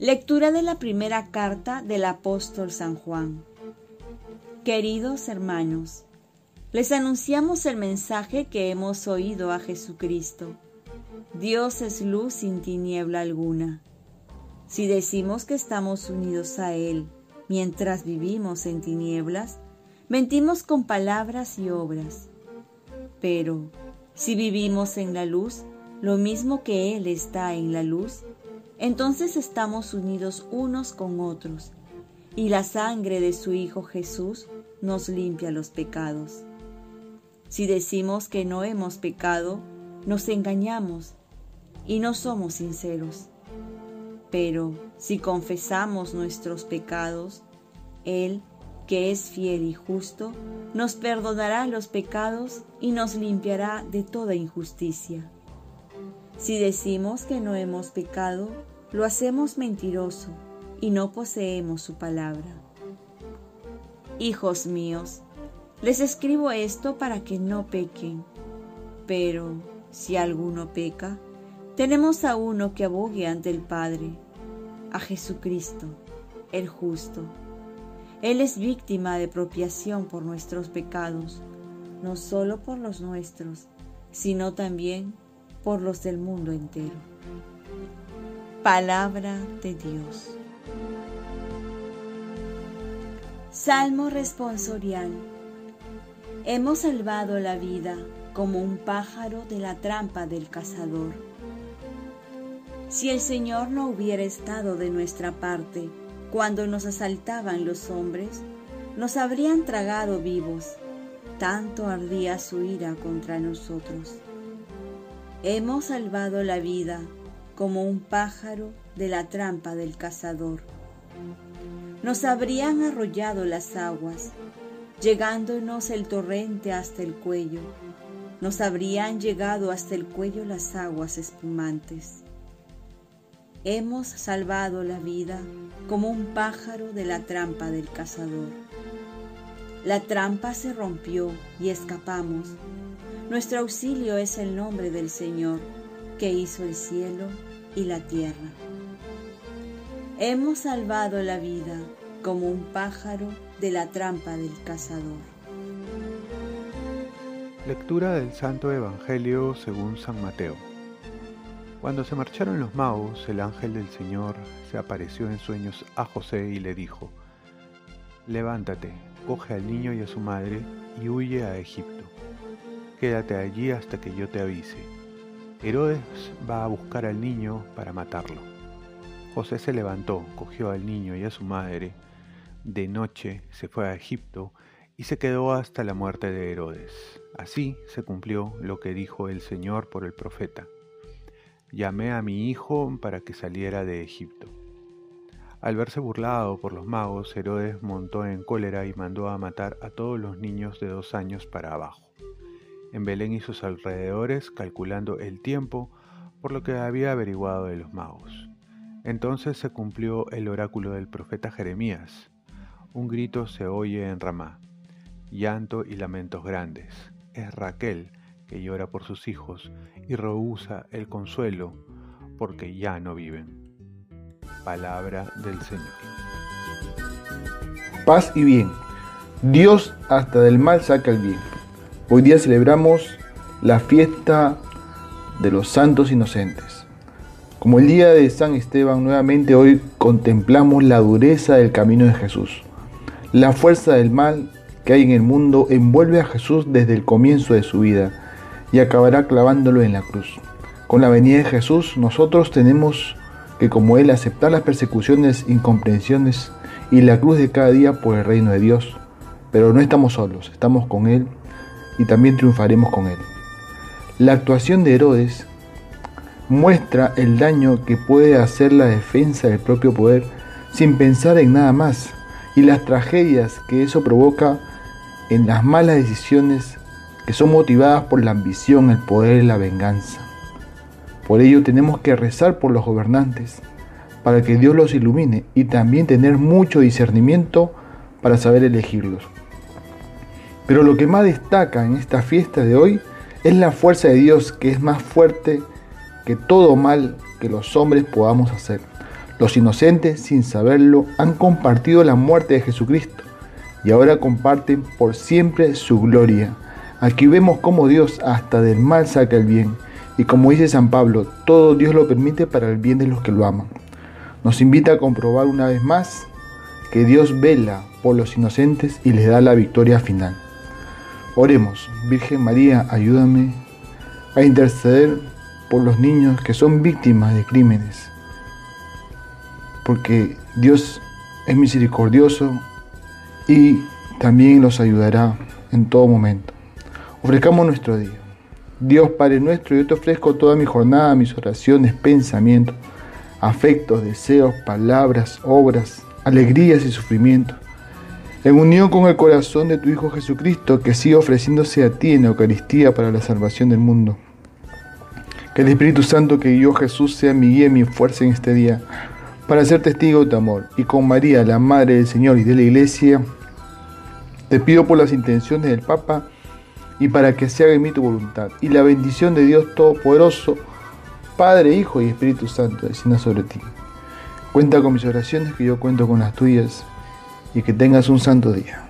Lectura de la primera carta del apóstol San Juan. Queridos hermanos, les anunciamos el mensaje que hemos oído a Jesucristo. Dios es luz sin tiniebla alguna. Si decimos que estamos unidos a Él mientras vivimos en tinieblas, mentimos con palabras y obras. Pero si vivimos en la luz, lo mismo que Él está en la luz, entonces estamos unidos unos con otros, y la sangre de su Hijo Jesús nos limpia los pecados. Si decimos que no hemos pecado, nos engañamos y no somos sinceros. Pero si confesamos nuestros pecados, Él, que es fiel y justo, nos perdonará los pecados y nos limpiará de toda injusticia. Si decimos que no hemos pecado, lo hacemos mentiroso y no poseemos su palabra. Hijos míos, les escribo esto para que no pequen, pero si alguno peca, tenemos a uno que abogue ante el Padre, a Jesucristo, el justo. Él es víctima de expropiación por nuestros pecados, no solo por los nuestros, sino también por los del mundo entero. Palabra de Dios. Salmo responsorial. Hemos salvado la vida como un pájaro de la trampa del cazador. Si el Señor no hubiera estado de nuestra parte cuando nos asaltaban los hombres, nos habrían tragado vivos, tanto ardía su ira contra nosotros. Hemos salvado la vida como un pájaro de la trampa del cazador. Nos habrían arrollado las aguas, llegándonos el torrente hasta el cuello. Nos habrían llegado hasta el cuello las aguas espumantes. Hemos salvado la vida como un pájaro de la trampa del cazador. La trampa se rompió y escapamos nuestro auxilio es el nombre del Señor, que hizo el cielo y la tierra. Hemos salvado la vida como un pájaro de la trampa del cazador. Lectura del Santo Evangelio según San Mateo. Cuando se marcharon los magos, el ángel del Señor se apareció en sueños a José y le dijo, Levántate, coge al niño y a su madre y huye a Egipto Quédate allí hasta que yo te avise. Herodes va a buscar al niño para matarlo. José se levantó, cogió al niño y a su madre, de noche se fue a Egipto y se quedó hasta la muerte de Herodes. Así se cumplió lo que dijo el Señor por el profeta. Llamé a mi hijo para que saliera de Egipto. Al verse burlado por los magos, Herodes montó en cólera y mandó a matar a todos los niños de dos años para abajo en Belén y sus alrededores, calculando el tiempo por lo que había averiguado de los magos. Entonces se cumplió el oráculo del profeta Jeremías. Un grito se oye en Ramá, llanto y lamentos grandes. Es Raquel que llora por sus hijos y rehúsa el consuelo porque ya no viven. Palabra del Señor. Paz y bien. Dios hasta del mal saca el bien. Hoy día celebramos la fiesta de los santos inocentes. Como el día de San Esteban, nuevamente hoy contemplamos la dureza del camino de Jesús. La fuerza del mal que hay en el mundo envuelve a Jesús desde el comienzo de su vida y acabará clavándolo en la cruz. Con la venida de Jesús nosotros tenemos que como Él aceptar las persecuciones, incomprensiones y la cruz de cada día por el reino de Dios. Pero no estamos solos, estamos con Él y también triunfaremos con él. La actuación de Herodes muestra el daño que puede hacer la defensa del propio poder sin pensar en nada más y las tragedias que eso provoca en las malas decisiones que son motivadas por la ambición, el poder y la venganza. Por ello tenemos que rezar por los gobernantes para que Dios los ilumine y también tener mucho discernimiento para saber elegirlos. Pero lo que más destaca en esta fiesta de hoy es la fuerza de Dios que es más fuerte que todo mal que los hombres podamos hacer. Los inocentes, sin saberlo, han compartido la muerte de Jesucristo y ahora comparten por siempre su gloria. Aquí vemos cómo Dios hasta del mal saca el bien. Y como dice San Pablo, todo Dios lo permite para el bien de los que lo aman. Nos invita a comprobar una vez más que Dios vela por los inocentes y les da la victoria final. Oremos, Virgen María, ayúdame a interceder por los niños que son víctimas de crímenes, porque Dios es misericordioso y también los ayudará en todo momento. Ofrezcamos nuestro día. Dios Padre nuestro, yo te ofrezco toda mi jornada, mis oraciones, pensamientos, afectos, deseos, palabras, obras, alegrías y sufrimientos, en unión con el corazón de tu Hijo Jesucristo, que sigue ofreciéndose a ti en la Eucaristía para la salvación del mundo. Que el Espíritu Santo que guió Jesús sea mi guía y mi fuerza en este día, para ser testigo de tu amor. Y con María, la Madre del Señor y de la Iglesia, te pido por las intenciones del Papa y para que se haga en mí tu voluntad. Y la bendición de Dios Todopoderoso, Padre, Hijo y Espíritu Santo, descienda sobre ti. Cuenta con mis oraciones, que yo cuento con las tuyas, y que tengas un santo día.